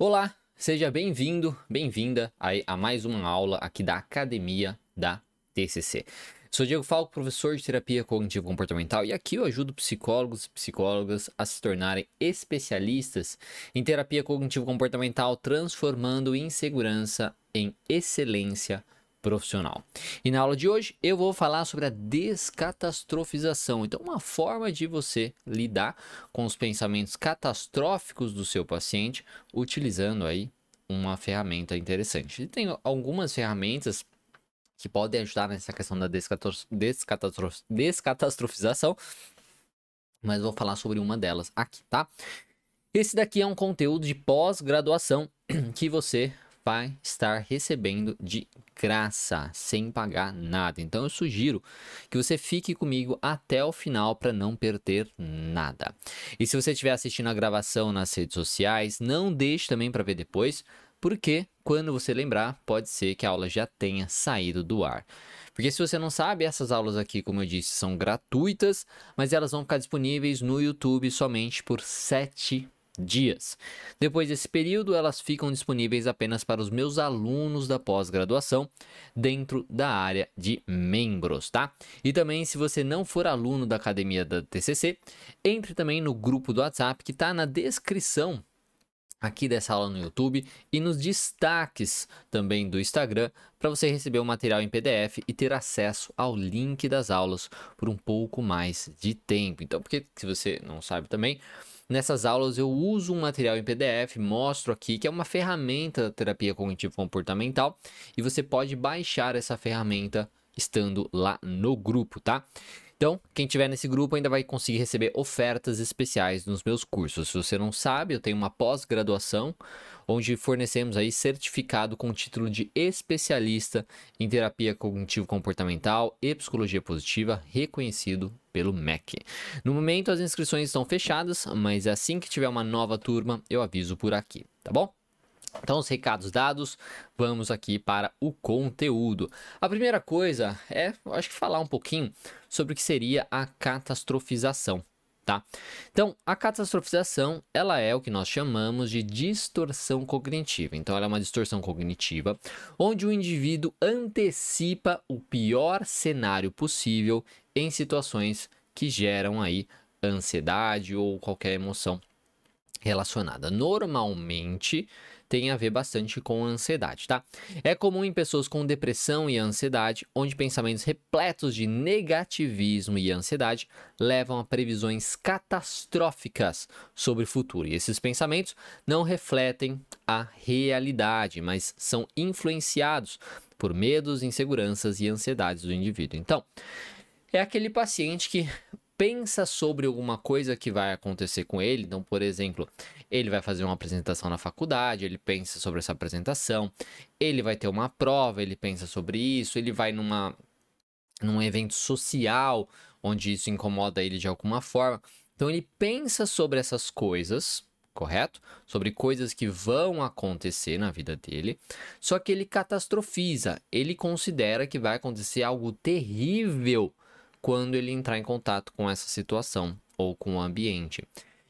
Olá, seja bem-vindo, bem-vinda a mais uma aula aqui da Academia da TCC. Sou Diego Falco, professor de terapia cognitivo comportamental, e aqui eu ajudo psicólogos e psicólogas a se tornarem especialistas em terapia cognitivo comportamental, transformando insegurança em excelência profissional. E na aula de hoje eu vou falar sobre a descatastrofização. Então, uma forma de você lidar com os pensamentos catastróficos do seu paciente utilizando aí uma ferramenta interessante. E tem algumas ferramentas que podem ajudar nessa questão da descatastrofização, mas vou falar sobre uma delas aqui, tá? Esse daqui é um conteúdo de pós-graduação que você vai estar recebendo de graça, sem pagar nada. Então eu sugiro que você fique comigo até o final para não perder nada. E se você estiver assistindo a gravação nas redes sociais, não deixe também para ver depois, porque quando você lembrar, pode ser que a aula já tenha saído do ar. Porque se você não sabe, essas aulas aqui, como eu disse, são gratuitas, mas elas vão ficar disponíveis no YouTube somente por 7 dias. Depois desse período, elas ficam disponíveis apenas para os meus alunos da pós-graduação dentro da área de membros, tá? E também, se você não for aluno da academia da TCC, entre também no grupo do WhatsApp que está na descrição aqui dessa aula no YouTube e nos destaques também do Instagram para você receber o material em PDF e ter acesso ao link das aulas por um pouco mais de tempo. Então, porque se você não sabe também, Nessas aulas eu uso um material em PDF, mostro aqui que é uma ferramenta da terapia cognitivo comportamental e você pode baixar essa ferramenta estando lá no grupo, tá? Então, quem tiver nesse grupo ainda vai conseguir receber ofertas especiais nos meus cursos. Se você não sabe, eu tenho uma pós-graduação onde fornecemos aí certificado com título de especialista em terapia cognitivo comportamental e psicologia positiva, reconhecido pelo MEC. No momento as inscrições estão fechadas, mas assim que tiver uma nova turma, eu aviso por aqui, tá bom? Então, os recados dados, vamos aqui para o conteúdo. A primeira coisa é, acho que falar um pouquinho sobre o que seria a catastrofização, tá? Então, a catastrofização, ela é o que nós chamamos de distorção cognitiva. Então, ela é uma distorção cognitiva onde o indivíduo antecipa o pior cenário possível em situações que geram aí ansiedade ou qualquer emoção relacionada. Normalmente, tem a ver bastante com ansiedade, tá? É comum em pessoas com depressão e ansiedade, onde pensamentos repletos de negativismo e ansiedade levam a previsões catastróficas sobre o futuro. E esses pensamentos não refletem a realidade, mas são influenciados por medos, inseguranças e ansiedades do indivíduo. Então, é aquele paciente que pensa sobre alguma coisa que vai acontecer com ele. Então, por exemplo, ele vai fazer uma apresentação na faculdade, ele pensa sobre essa apresentação, ele vai ter uma prova, ele pensa sobre isso, ele vai numa num evento social onde isso incomoda ele de alguma forma. Então ele pensa sobre essas coisas, correto? Sobre coisas que vão acontecer na vida dele. Só que ele catastrofiza, ele considera que vai acontecer algo terrível quando ele entrar em contato com essa situação ou com o ambiente.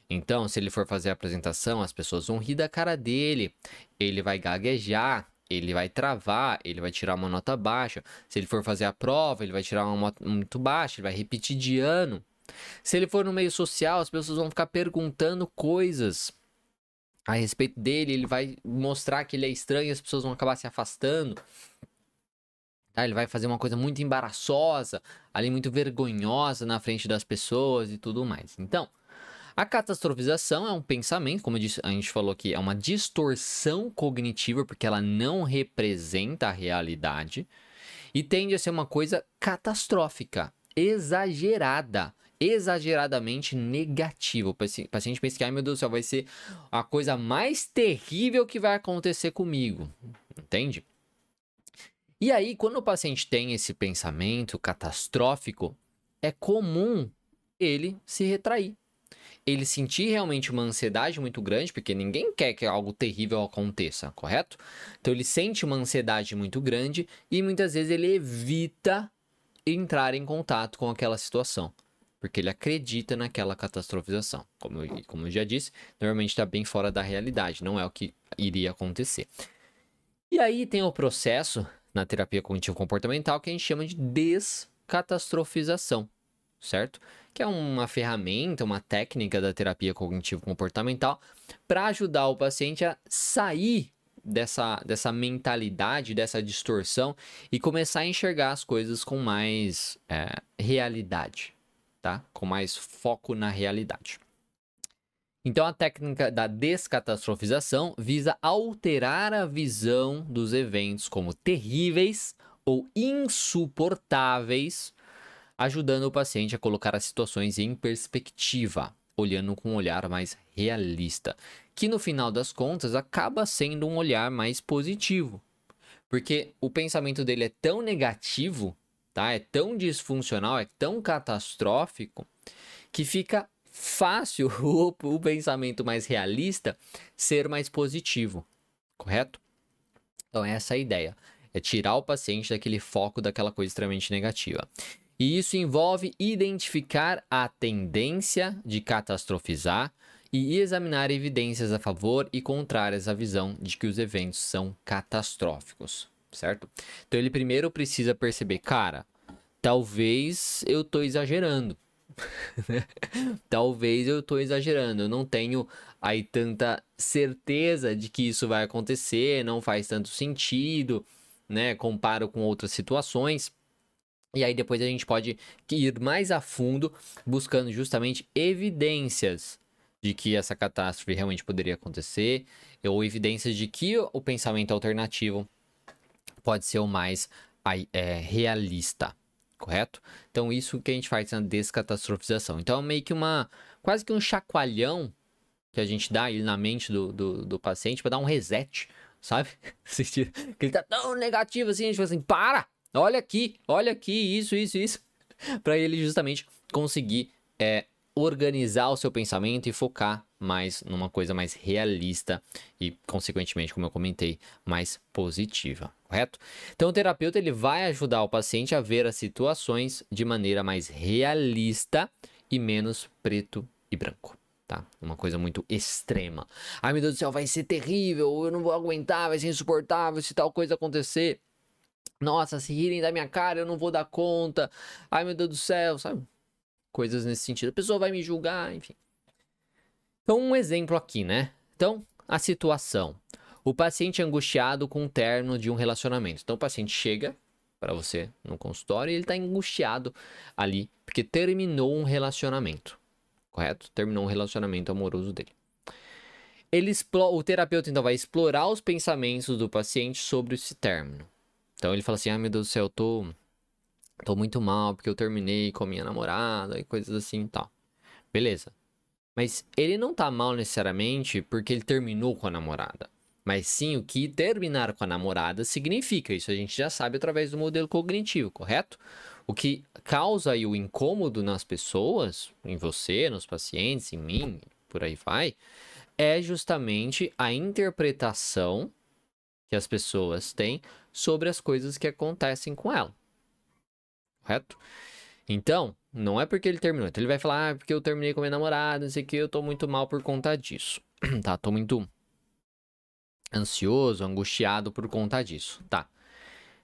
Então, se ele for fazer a apresentação, as pessoas vão rir da cara dele, ele vai gaguejar, ele vai travar, ele vai tirar uma nota baixa. Se ele for fazer a prova, ele vai tirar uma nota muito baixa, ele vai repetir de ano. Se ele for no meio social, as pessoas vão ficar perguntando coisas a respeito dele, ele vai mostrar que ele é estranho as pessoas vão acabar se afastando. Tá? Ele vai fazer uma coisa muito embaraçosa, ali muito vergonhosa na frente das pessoas e tudo mais. Então, a catastrofização é um pensamento, como disse, a gente falou aqui, é uma distorção cognitiva, porque ela não representa a realidade e tende a ser uma coisa catastrófica, exagerada, exageradamente negativa. O paciente pensa que, ai meu Deus do céu, vai ser a coisa mais terrível que vai acontecer comigo, entende? E aí, quando o paciente tem esse pensamento catastrófico, é comum ele se retrair. Ele sentir realmente uma ansiedade muito grande, porque ninguém quer que algo terrível aconteça, correto? Então ele sente uma ansiedade muito grande e muitas vezes ele evita entrar em contato com aquela situação. porque ele acredita naquela catastrofização. Como como eu já disse, normalmente está bem fora da realidade, não é o que iria acontecer. E aí tem o processo na terapia cognitivo-comportamental que a gente chama de descatastrofização, certo? Que é uma ferramenta, uma técnica da terapia cognitivo-comportamental para ajudar o paciente a sair dessa, dessa mentalidade, dessa distorção e começar a enxergar as coisas com mais é, realidade, tá? Com mais foco na realidade. Então, a técnica da descatastrofização visa alterar a visão dos eventos como terríveis ou insuportáveis, ajudando o paciente a colocar as situações em perspectiva, olhando com um olhar mais realista, que no final das contas acaba sendo um olhar mais positivo. Porque o pensamento dele é tão negativo, tá? É tão disfuncional, é tão catastrófico que fica fácil o, o pensamento mais realista ser mais positivo, correto? Então, essa é a ideia. É tirar o paciente daquele foco daquela coisa extremamente negativa. E isso envolve identificar a tendência de catastrofizar e examinar evidências a favor e contrárias à visão de que os eventos são catastróficos, certo? Então ele primeiro precisa perceber, cara, talvez eu estou exagerando. Talvez eu estou exagerando, eu não tenho aí tanta certeza de que isso vai acontecer, não faz tanto sentido, né? Comparo com outras situações. E aí depois a gente pode ir mais a fundo buscando justamente evidências de que essa catástrofe realmente poderia acontecer, ou evidências de que o pensamento alternativo pode ser o mais é, realista correto? Então, isso que a gente faz na descatastrofização. Então, é meio que uma. quase que um chacoalhão que a gente dá ali na mente do, do, do paciente para dar um reset, sabe? que ele tá tão negativo assim, a gente fala assim: para! Olha aqui, olha aqui, isso, isso, isso. para ele justamente conseguir é, organizar o seu pensamento e focar mais numa coisa mais realista e, consequentemente, como eu comentei, mais positiva, correto? Então, o terapeuta ele vai ajudar o paciente a ver as situações de maneira mais realista e menos preto e branco. Tá? Uma coisa muito extrema. Ai meu Deus do céu, vai ser terrível, eu não vou aguentar, vai ser insuportável se tal coisa acontecer. Nossa, se rirem da minha cara, eu não vou dar conta. Ai meu Deus do céu, sabe? Coisas nesse sentido. A pessoa vai me julgar, enfim. Então, um exemplo aqui, né? Então, a situação. O paciente angustiado com o terno de um relacionamento. Então, o paciente chega para você no consultório e ele está angustiado ali porque terminou um relacionamento, correto? Terminou um relacionamento amoroso dele. Ele o terapeuta então vai explorar os pensamentos do paciente sobre esse término. Então ele fala assim: "Ah, meu Deus do céu, eu tô tô muito mal porque eu terminei com a minha namorada e coisas assim e tal". Beleza. Mas ele não tá mal necessariamente porque ele terminou com a namorada. Mas sim o que terminar com a namorada significa. Isso a gente já sabe através do modelo cognitivo, correto? O que causa aí o incômodo nas pessoas, em você, nos pacientes, em mim, por aí vai, é justamente a interpretação que as pessoas têm sobre as coisas que acontecem com ela. Correto? Então, não é porque ele terminou. Então ele vai falar, ah, porque eu terminei com minha namorada, não sei o que, eu tô muito mal por conta disso. tá, tô muito ansioso, angustiado por conta disso. Tá.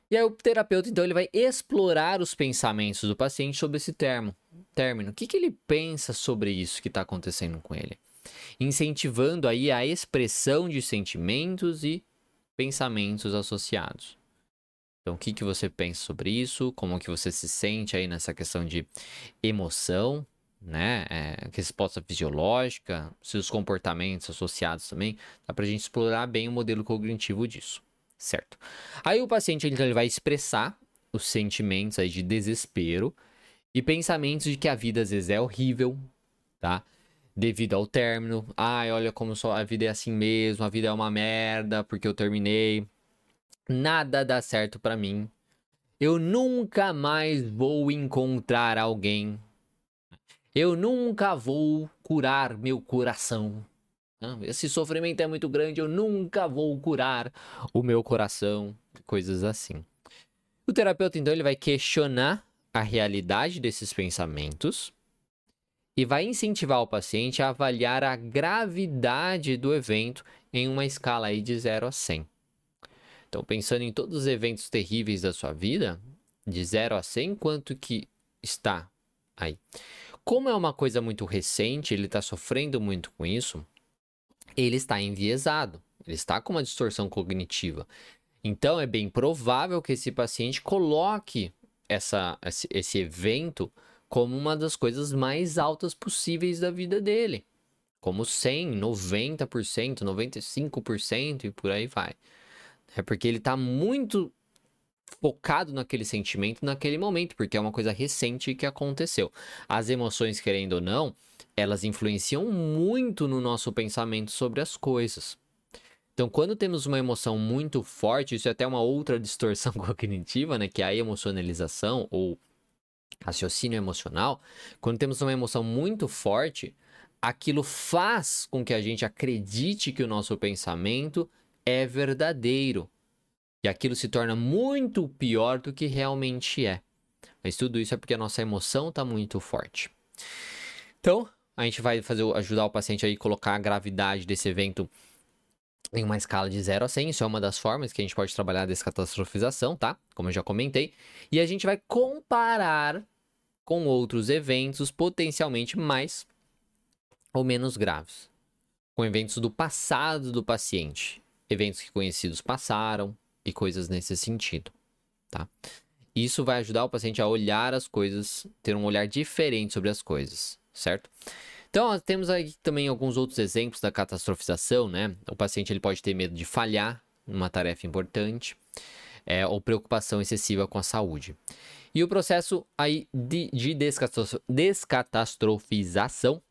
E aí o terapeuta, então, ele vai explorar os pensamentos do paciente sobre esse termo, término. O que, que ele pensa sobre isso que está acontecendo com ele? Incentivando aí a expressão de sentimentos e pensamentos associados. Então, o que, que você pensa sobre isso? Como que você se sente aí nessa questão de emoção, né? É, resposta fisiológica, seus comportamentos associados também. Dá pra gente explorar bem o modelo cognitivo disso, certo? Aí o paciente então, ele vai expressar os sentimentos aí de desespero e pensamentos de que a vida às vezes é horrível, tá? Devido ao término. Ai, olha como só a vida é assim mesmo, a vida é uma merda porque eu terminei nada dá certo para mim. Eu nunca mais vou encontrar alguém. Eu nunca vou curar meu coração. Esse sofrimento é muito grande, eu nunca vou curar o meu coração. Coisas assim. O terapeuta, então, ele vai questionar a realidade desses pensamentos, e vai incentivar o paciente a avaliar a gravidade do evento em uma escala aí de 0 a 100. Então, pensando em todos os eventos terríveis da sua vida, de 0 a 100, quanto que está aí? Como é uma coisa muito recente, ele está sofrendo muito com isso, ele está enviesado, ele está com uma distorção cognitiva. Então, é bem provável que esse paciente coloque essa, esse, evento como uma das coisas mais altas possíveis da vida dele. Como 100, 90%, 95% e por aí vai. É porque ele está muito focado naquele sentimento naquele momento, porque é uma coisa recente que aconteceu. As emoções, querendo ou não, elas influenciam muito no nosso pensamento sobre as coisas. Então, quando temos uma emoção muito forte, isso é até uma outra distorção cognitiva, né, que é a emocionalização ou raciocínio emocional, quando temos uma emoção muito forte, aquilo faz com que a gente acredite que o nosso pensamento é verdadeiro. E aquilo se torna muito pior do que realmente é. Mas tudo isso é porque a nossa emoção está muito forte. Então, a gente vai fazer, ajudar o paciente a colocar a gravidade desse evento em uma escala de 0 a 100. Isso é uma das formas que a gente pode trabalhar descatastrofização, tá? Como eu já comentei. E a gente vai comparar com outros eventos potencialmente mais ou menos graves. Com eventos do passado do paciente. Eventos que conhecidos passaram e coisas nesse sentido, tá? Isso vai ajudar o paciente a olhar as coisas, ter um olhar diferente sobre as coisas, certo? Então, temos aí também alguns outros exemplos da catastrofização, né? O paciente ele pode ter medo de falhar numa tarefa importante, é, ou preocupação excessiva com a saúde. E o processo aí de, de descatastrofização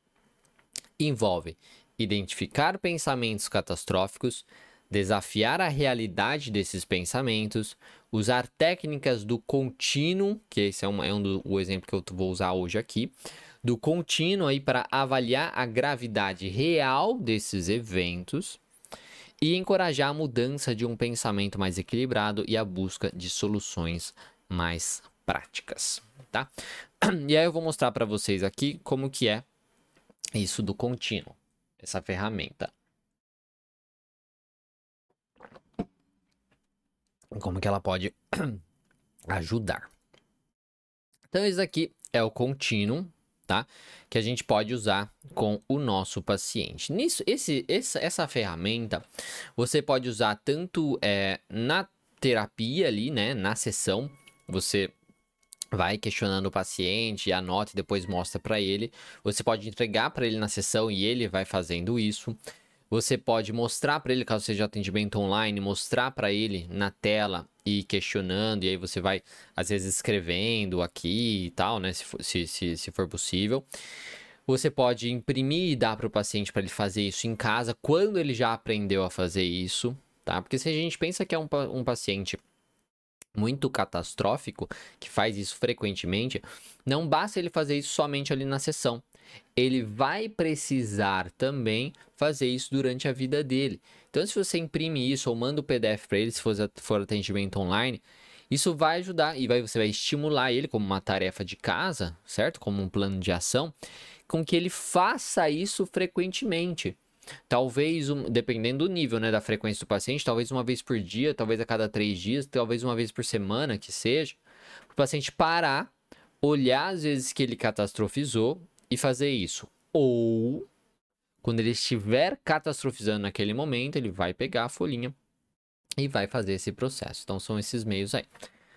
envolve identificar pensamentos catastróficos, desafiar a realidade desses pensamentos, usar técnicas do contínuo, que esse é, um, é um do, o exemplo que eu vou usar hoje aqui, do contínuo aí para avaliar a gravidade real desses eventos e encorajar a mudança de um pensamento mais equilibrado e a busca de soluções mais práticas, tá? E aí eu vou mostrar para vocês aqui como que é isso do contínuo, essa ferramenta. Como que ela pode ajudar. Então, esse aqui é o contínuo, tá? Que a gente pode usar com o nosso paciente. Nisso, esse, essa, essa ferramenta você pode usar tanto é, na terapia ali, né? Na sessão, você vai questionando o paciente, anota e depois mostra para ele. Você pode entregar para ele na sessão e ele vai fazendo isso. Você pode mostrar para ele, caso seja atendimento online, mostrar para ele na tela e questionando, e aí você vai, às vezes, escrevendo aqui e tal, né? Se for, se, se, se for possível. Você pode imprimir e dar para o paciente para ele fazer isso em casa, quando ele já aprendeu a fazer isso, tá? Porque se a gente pensa que é um, um paciente muito catastrófico, que faz isso frequentemente, não basta ele fazer isso somente ali na sessão ele vai precisar também fazer isso durante a vida dele. Então, se você imprime isso ou manda o PDF para ele, se for, atendimento online, isso vai ajudar e vai, você vai estimular ele como uma tarefa de casa, certo? Como um plano de ação, com que ele faça isso frequentemente. Talvez, um, dependendo do nível né, da frequência do paciente, talvez uma vez por dia, talvez a cada três dias, talvez uma vez por semana, que seja, o paciente parar, olhar as vezes que ele catastrofizou e fazer isso. Ou, quando ele estiver catastrofizando naquele momento, ele vai pegar a folhinha e vai fazer esse processo. Então, são esses meios aí.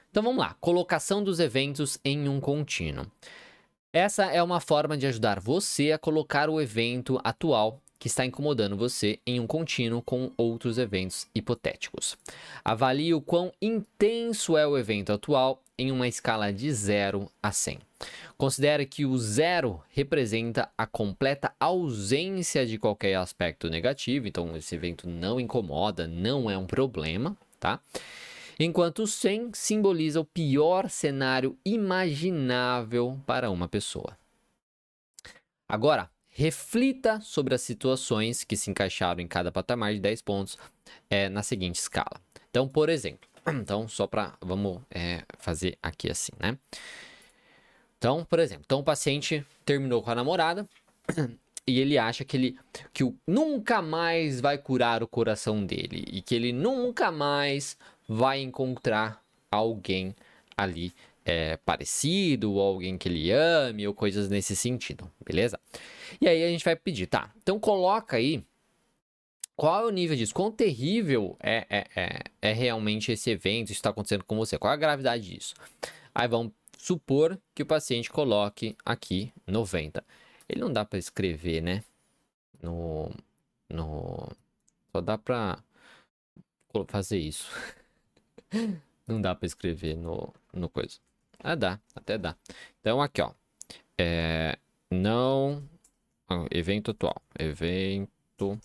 Então, vamos lá. Colocação dos eventos em um contínuo. Essa é uma forma de ajudar você a colocar o evento atual que está incomodando você em um contínuo com outros eventos hipotéticos. Avalie o quão intenso é o evento atual em uma escala de 0 a 100. Considere que o zero representa a completa ausência de qualquer aspecto negativo, então esse evento não incomoda, não é um problema, tá? Enquanto o 100 simboliza o pior cenário imaginável para uma pessoa. Agora, reflita sobre as situações que se encaixaram em cada patamar de 10 pontos é, na seguinte escala. Então, por exemplo, então, só para. Vamos é, fazer aqui assim, né? Então, por exemplo, então o paciente terminou com a namorada e ele acha que ele que o, nunca mais vai curar o coração dele e que ele nunca mais vai encontrar alguém ali é, parecido, ou alguém que ele ame, ou coisas nesse sentido, beleza? E aí a gente vai pedir, tá? Então coloca aí qual é o nível disso? Quão terrível é, é, é, é realmente esse evento, isso está acontecendo com você? Qual é a gravidade disso? Aí vamos supor que o paciente coloque aqui 90. Ele não dá para escrever, né? No, no, só dá para fazer isso. não dá para escrever no, no coisa. Ah, dá, até dá. Então aqui, ó. É, não. Evento atual. Evento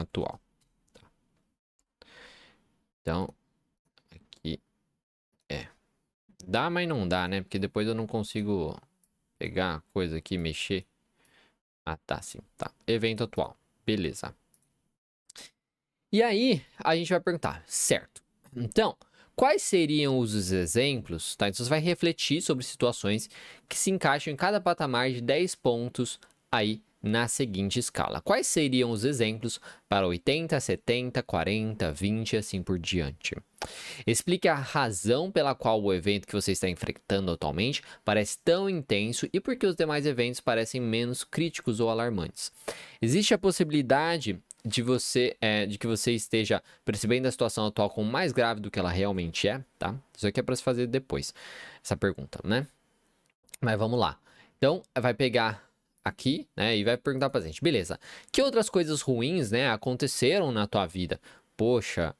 atual. Tá. Então, aqui é. Dá, mas não dá, né? Porque depois eu não consigo pegar a coisa aqui, mexer. Ah, tá, sim. Tá. Evento atual. Beleza. E aí, a gente vai perguntar, certo. Então, quais seriam os exemplos? Tá? Então, você vai refletir sobre situações que se encaixam em cada patamar de 10 pontos aí na seguinte escala. Quais seriam os exemplos para 80, 70, 40, 20 e assim por diante? Explique a razão pela qual o evento que você está enfrentando atualmente parece tão intenso e por que os demais eventos parecem menos críticos ou alarmantes. Existe a possibilidade de você é, de que você esteja percebendo a situação atual como mais grave do que ela realmente é, tá? Isso aqui é para se fazer depois, essa pergunta, né? Mas vamos lá. Então, vai pegar aqui, né? E vai perguntar pra gente, beleza, que outras coisas ruins, né, aconteceram na tua vida? Poxa,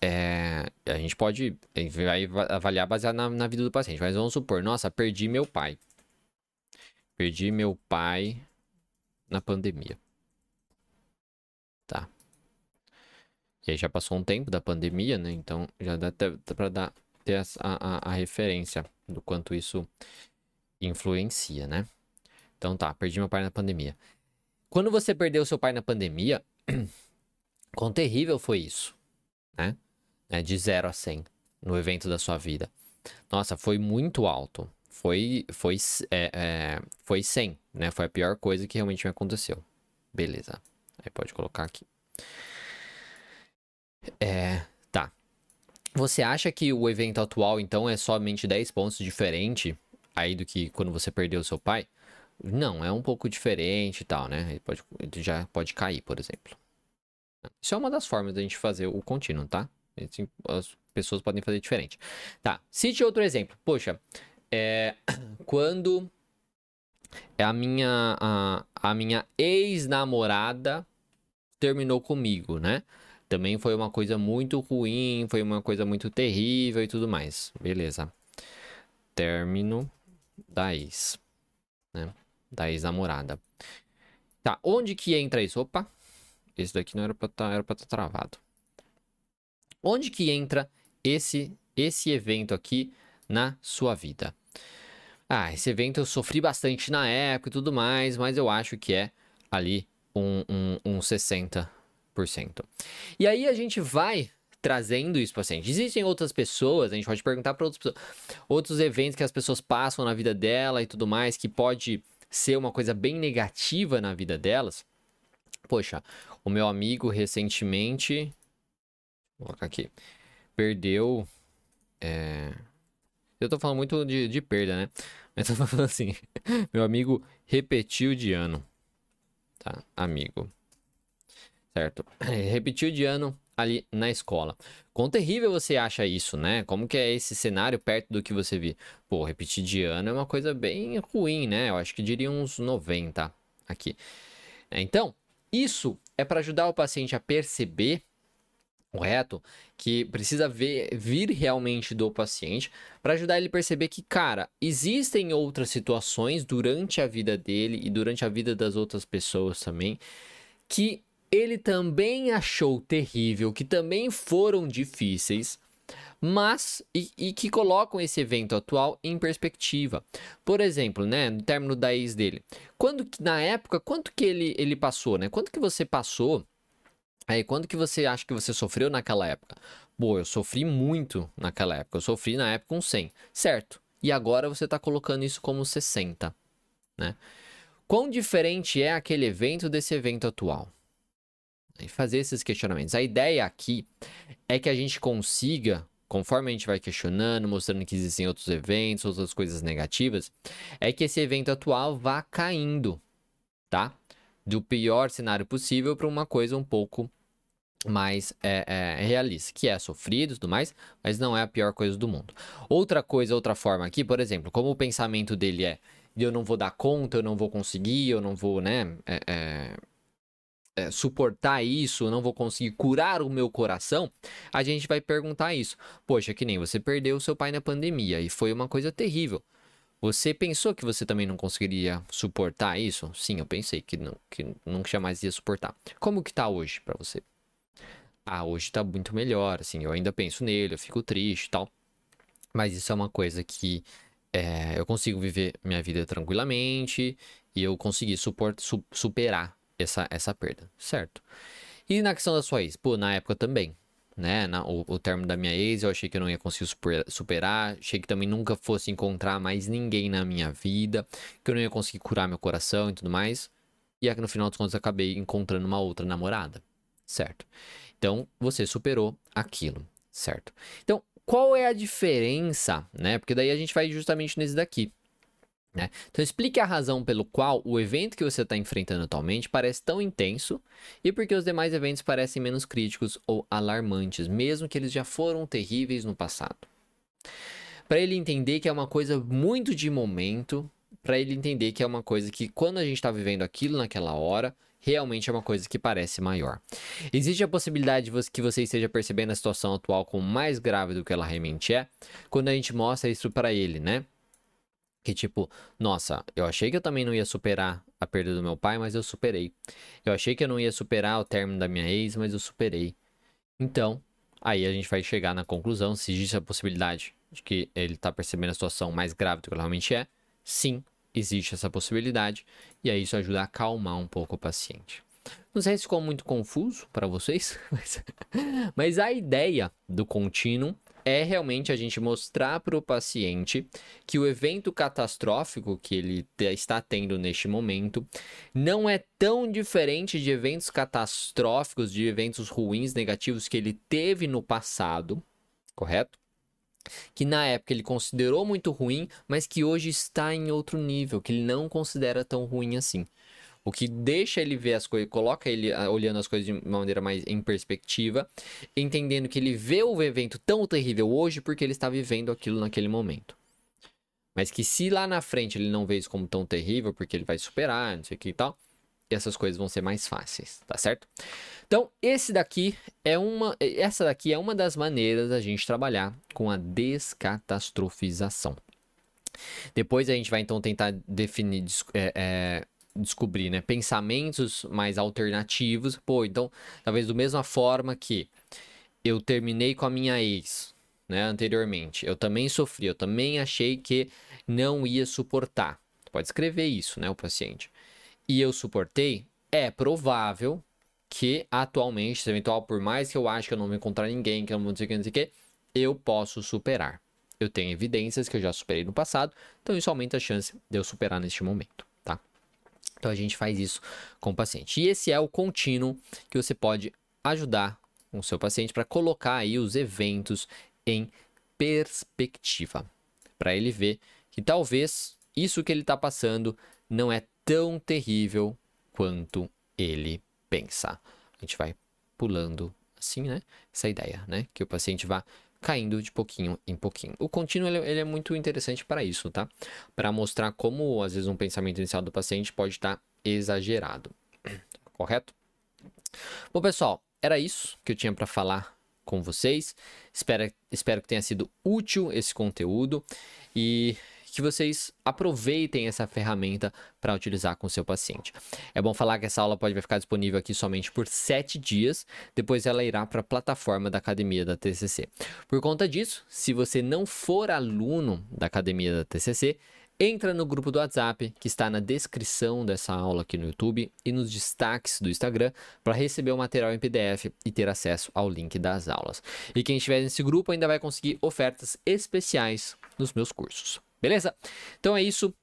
é, a gente pode vai avaliar baseado na, na vida do paciente, mas vamos supor, nossa, perdi meu pai. Perdi meu pai na pandemia. Tá. E aí já passou um tempo da pandemia, né? Então já dá até para dar ter a, a, a referência do quanto isso influencia, né? Então tá, perdi meu pai na pandemia. Quando você perdeu seu pai na pandemia, quão terrível foi isso, né? É, de 0 a 100 no evento da sua vida. Nossa, foi muito alto. Foi, foi, é, é, foi 100, né? Foi a pior coisa que realmente me aconteceu. Beleza. Aí pode colocar aqui. É, tá. Você acha que o evento atual, então, é somente 10 pontos diferente aí do que quando você perdeu seu pai? Não, é um pouco diferente e tal, né? Ele, pode, ele já pode cair, por exemplo. Isso é uma das formas da gente fazer o contínuo, tá? As pessoas podem fazer diferente. Tá, cite outro exemplo. Poxa, é, quando a minha, a, a minha ex-namorada terminou comigo, né? Também foi uma coisa muito ruim, foi uma coisa muito terrível e tudo mais. Beleza. Término da ex, né? Da ex-namorada. Tá, onde que entra isso? Opa, esse daqui não era pra tá, estar tá travado. Onde que entra esse, esse evento aqui na sua vida? Ah, esse evento eu sofri bastante na época e tudo mais, mas eu acho que é ali um, um, um 60%. E aí a gente vai trazendo isso para paciente. Existem outras pessoas, a gente pode perguntar para outras pessoas, outros eventos que as pessoas passam na vida dela e tudo mais, que pode ser uma coisa bem negativa na vida delas. Poxa, o meu amigo recentemente. Vou colocar aqui. Perdeu. É... Eu tô falando muito de, de perda, né? Mas tô falando assim. meu amigo repetiu de ano. Tá? Amigo. Certo? Repetiu de ano ali na escola. Quão terrível você acha isso, né? Como que é esse cenário perto do que você viu? Pô, repetir de ano é uma coisa bem ruim, né? Eu acho que diria uns 90 aqui. Então, isso é para ajudar o paciente a perceber correto? Que precisa ver, vir realmente do paciente para ajudar ele a perceber que, cara, existem outras situações durante a vida dele e durante a vida das outras pessoas também que ele também achou terrível, que também foram difíceis, mas e, e, que colocam esse evento atual em perspectiva. Por exemplo, né, no término da ex dele, quando na época, quanto que ele, ele passou, né? Quanto que você passou? Aí, quando que você acha que você sofreu naquela época? Pô, eu sofri muito naquela época. Eu sofri na época um 100, certo? e agora você está colocando isso como 60, né? Quão diferente é aquele evento desse evento atual? Fazer esses questionamentos. A ideia aqui é que a gente consiga, conforme a gente vai questionando, mostrando que existem outros eventos, outras coisas negativas, é que esse evento atual vá caindo, tá? Do pior cenário possível para uma coisa um pouco mais é, é, realista, que é sofrido e tudo mais, mas não é a pior coisa do mundo. Outra coisa, outra forma aqui, por exemplo, como o pensamento dele é eu não vou dar conta, eu não vou conseguir, eu não vou, né, é, é, suportar isso, não vou conseguir curar o meu coração, a gente vai perguntar isso. Poxa, que nem você perdeu o seu pai na pandemia e foi uma coisa terrível. Você pensou que você também não conseguiria suportar isso? Sim, eu pensei que não, que nunca jamais ia suportar. Como que tá hoje para você? ah, hoje tá muito melhor, assim, eu ainda penso nele, eu fico triste e tal. Mas isso é uma coisa que é, eu consigo viver minha vida tranquilamente e eu consegui suport, su, superar essa, essa perda, certo? E na questão da sua ex, pô, na época também, né? Na, o, o termo da minha ex, eu achei que eu não ia conseguir super, superar, achei que também nunca fosse encontrar mais ninguém na minha vida, que eu não ia conseguir curar meu coração e tudo mais. E é que no final dos contos eu acabei encontrando uma outra namorada, certo? Então, você superou aquilo, certo? Então, qual é a diferença, né? Porque daí a gente vai justamente nesse daqui. Né? Então, explique a razão pelo qual o evento que você está enfrentando atualmente parece tão intenso e porque os demais eventos parecem menos críticos ou alarmantes, mesmo que eles já foram terríveis no passado. Para ele entender que é uma coisa muito de momento, para ele entender que é uma coisa que quando a gente está vivendo aquilo naquela hora, realmente é uma coisa que parece maior. Existe a possibilidade de que você esteja percebendo a situação atual como mais grave do que ela realmente é, quando a gente mostra isso para ele, né? Que tipo, nossa, eu achei que eu também não ia superar a perda do meu pai, mas eu superei. Eu achei que eu não ia superar o término da minha ex, mas eu superei. Então, aí a gente vai chegar na conclusão se existe a possibilidade de que ele está percebendo a situação mais grave do que ela realmente é. Sim, existe essa possibilidade, e aí isso ajuda a acalmar um pouco o paciente. Não sei se ficou muito confuso para vocês, mas, mas a ideia do contínuo é realmente a gente mostrar para o paciente que o evento catastrófico que ele está tendo neste momento não é tão diferente de eventos catastróficos, de eventos ruins, negativos que ele teve no passado, correto? que na época ele considerou muito ruim, mas que hoje está em outro nível, que ele não considera tão ruim assim. O que deixa ele ver as coisas, coloca ele ah, olhando as coisas de uma maneira mais em perspectiva, entendendo que ele vê o evento tão terrível hoje porque ele está vivendo aquilo naquele momento. Mas que se lá na frente ele não vê isso como tão terrível, porque ele vai superar, não sei o que e tal, essas coisas vão ser mais fáceis, tá certo? Então, esse daqui é uma, essa daqui é uma das maneiras da gente trabalhar com a descatastrofização. Depois a gente vai então tentar definir, é, é, descobrir, né, pensamentos mais alternativos. Pô, então, talvez da mesma forma que eu terminei com a minha ex, né, anteriormente, eu também sofri, eu também achei que não ia suportar. Pode escrever isso, né, o paciente e eu suportei, é provável que atualmente, eventual, por mais que eu ache que eu não vou encontrar ninguém, que eu não vou dizer que, não sei o que, eu posso superar. Eu tenho evidências que eu já superei no passado, então isso aumenta a chance de eu superar neste momento? Então a gente faz isso com o paciente. E esse é o contínuo que você pode ajudar o seu paciente para colocar aí os eventos em perspectiva, para ele ver que talvez isso que ele está passando não é tão terrível quanto ele pensa. A gente vai pulando assim, né? Essa ideia, né? Que o paciente vá caindo de pouquinho em pouquinho. O contínuo ele, ele é muito interessante para isso, tá? Para mostrar como às vezes um pensamento inicial do paciente pode estar exagerado. Correto? Bom, pessoal, era isso que eu tinha para falar com vocês. Espero, espero que tenha sido útil esse conteúdo e que vocês aproveitem essa ferramenta para utilizar com o seu paciente. É bom falar que essa aula pode ficar disponível aqui somente por 7 dias, depois ela irá para a plataforma da academia da TCC. Por conta disso, se você não for aluno da academia da TCC, Entra no grupo do WhatsApp que está na descrição dessa aula aqui no YouTube e nos destaques do Instagram para receber o material em PDF e ter acesso ao link das aulas. E quem estiver nesse grupo ainda vai conseguir ofertas especiais nos meus cursos. Beleza? Então é isso.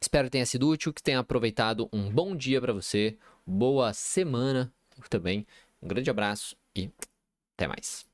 Espero que tenha sido útil, que tenha aproveitado. Um bom dia para você, boa semana também. Um grande abraço e até mais.